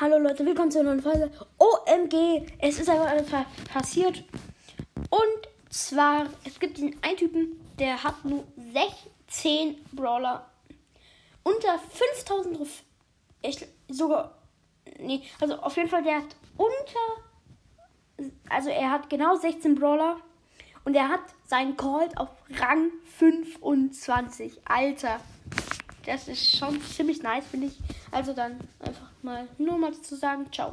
Hallo Leute, willkommen zu einer neuen Folge. OMG, es ist einfach etwas passiert. Und zwar, es gibt diesen einen Typen, der hat nur 16 Brawler. Unter 5000 Ruf. Ich, sogar. Nee, also auf jeden Fall, der hat unter. Also er hat genau 16 Brawler. Und er hat seinen Colt auf Rang 25. Alter. Das ist schon ziemlich nice, finde ich. Also dann einfach mal nur mal zu sagen, ciao.